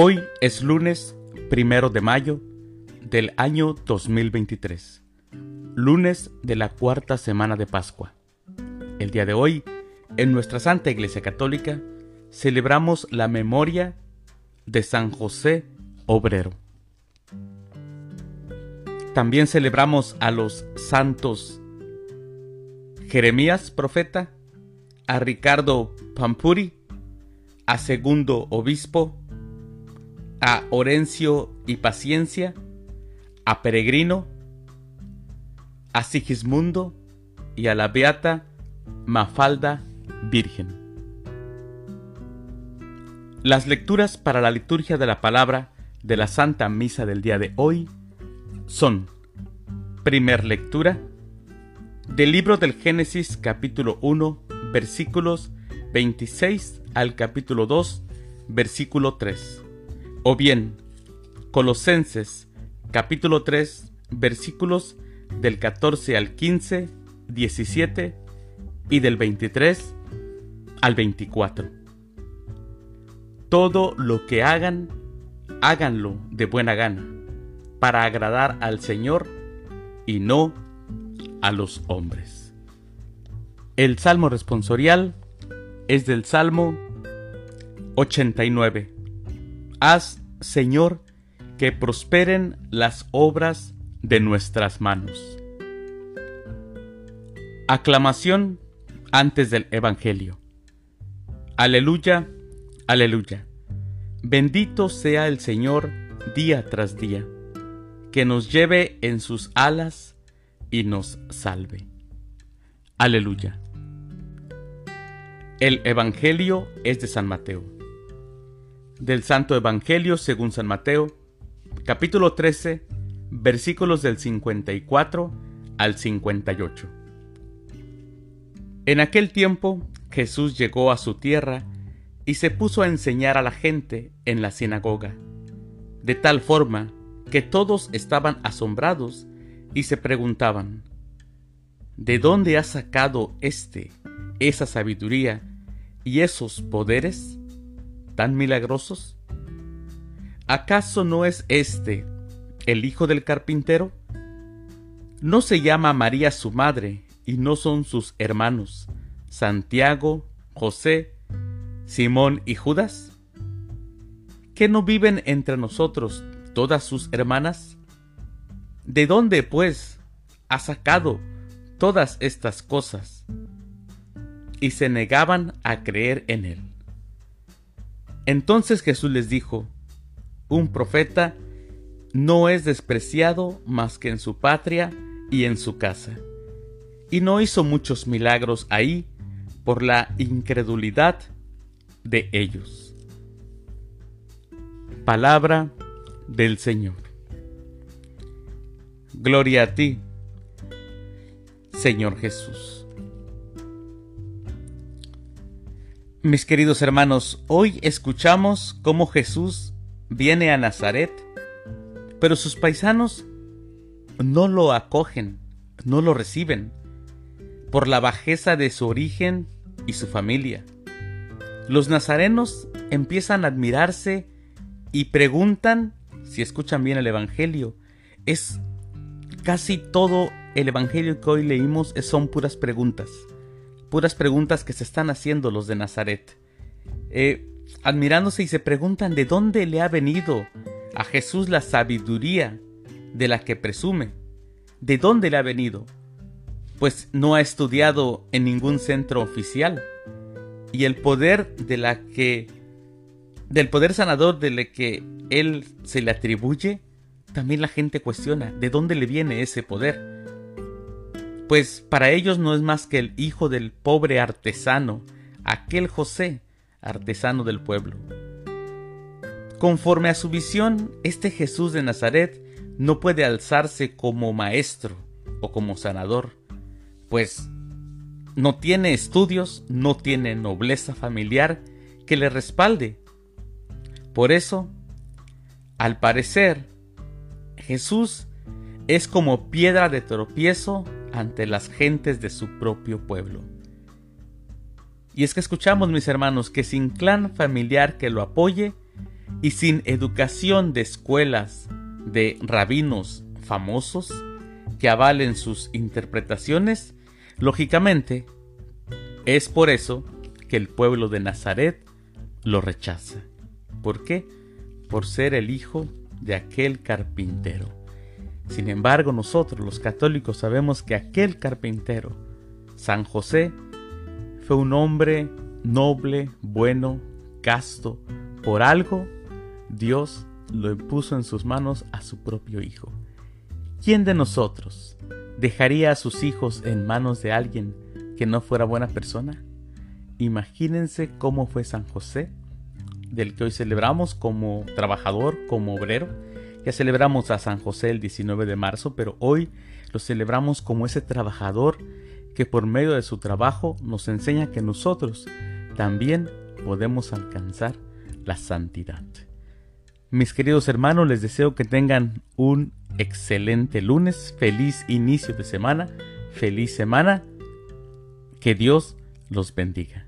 Hoy es lunes primero de mayo del año 2023, lunes de la cuarta semana de Pascua. El día de hoy, en nuestra Santa Iglesia Católica, celebramos la memoria de San José Obrero. También celebramos a los santos Jeremías, profeta, a Ricardo Pampuri, a Segundo Obispo, a Orencio y Paciencia, a Peregrino, a Sigismundo y a la Beata Mafalda Virgen. Las lecturas para la liturgia de la palabra de la Santa Misa del día de hoy son, primer lectura, del libro del Génesis capítulo 1 versículos 26 al capítulo 2 versículo 3 o bien, Colosenses capítulo 3 versículos del 14 al 15, 17 y del 23 al 24. Todo lo que hagan, háganlo de buena gana, para agradar al Señor y no a los hombres. El salmo responsorial es del Salmo 89 Haz, Señor, que prosperen las obras de nuestras manos. Aclamación antes del Evangelio. Aleluya, aleluya. Bendito sea el Señor día tras día, que nos lleve en sus alas y nos salve. Aleluya. El Evangelio es de San Mateo del Santo Evangelio según San Mateo, capítulo 13, versículos del 54 al 58. En aquel tiempo Jesús llegó a su tierra y se puso a enseñar a la gente en la sinagoga, de tal forma que todos estaban asombrados y se preguntaban, ¿de dónde ha sacado éste esa sabiduría y esos poderes? Tan milagrosos? ¿Acaso no es este el hijo del carpintero? ¿No se llama María su madre y no son sus hermanos Santiago, José, Simón y Judas? ¿Que no viven entre nosotros todas sus hermanas? ¿De dónde, pues, ha sacado todas estas cosas? Y se negaban a creer en él. Entonces Jesús les dijo, un profeta no es despreciado más que en su patria y en su casa. Y no hizo muchos milagros ahí por la incredulidad de ellos. Palabra del Señor. Gloria a ti, Señor Jesús. Mis queridos hermanos, hoy escuchamos cómo Jesús viene a Nazaret, pero sus paisanos no lo acogen, no lo reciben, por la bajeza de su origen y su familia. Los nazarenos empiezan a admirarse y preguntan, si escuchan bien el Evangelio, es casi todo el Evangelio que hoy leímos son puras preguntas puras preguntas que se están haciendo los de Nazaret. Eh, admirándose y se preguntan de dónde le ha venido a Jesús la sabiduría de la que presume. ¿De dónde le ha venido? Pues no ha estudiado en ningún centro oficial. Y el poder de la que del poder sanador de la que él se le atribuye, también la gente cuestiona de dónde le viene ese poder pues para ellos no es más que el hijo del pobre artesano, aquel José, artesano del pueblo. Conforme a su visión, este Jesús de Nazaret no puede alzarse como maestro o como sanador, pues no tiene estudios, no tiene nobleza familiar que le respalde. Por eso, al parecer, Jesús es como piedra de tropiezo ante las gentes de su propio pueblo. Y es que escuchamos, mis hermanos, que sin clan familiar que lo apoye, y sin educación de escuelas de rabinos famosos que avalen sus interpretaciones, lógicamente, es por eso que el pueblo de Nazaret lo rechaza. ¿Por qué? Por ser el hijo de aquel carpintero. Sin embargo, nosotros los católicos sabemos que aquel carpintero, San José, fue un hombre noble, bueno, casto. Por algo, Dios lo puso en sus manos a su propio hijo. ¿Quién de nosotros dejaría a sus hijos en manos de alguien que no fuera buena persona? Imagínense cómo fue San José, del que hoy celebramos como trabajador, como obrero. Ya celebramos a San José el 19 de marzo, pero hoy lo celebramos como ese trabajador que por medio de su trabajo nos enseña que nosotros también podemos alcanzar la santidad. Mis queridos hermanos, les deseo que tengan un excelente lunes, feliz inicio de semana, feliz semana, que Dios los bendiga.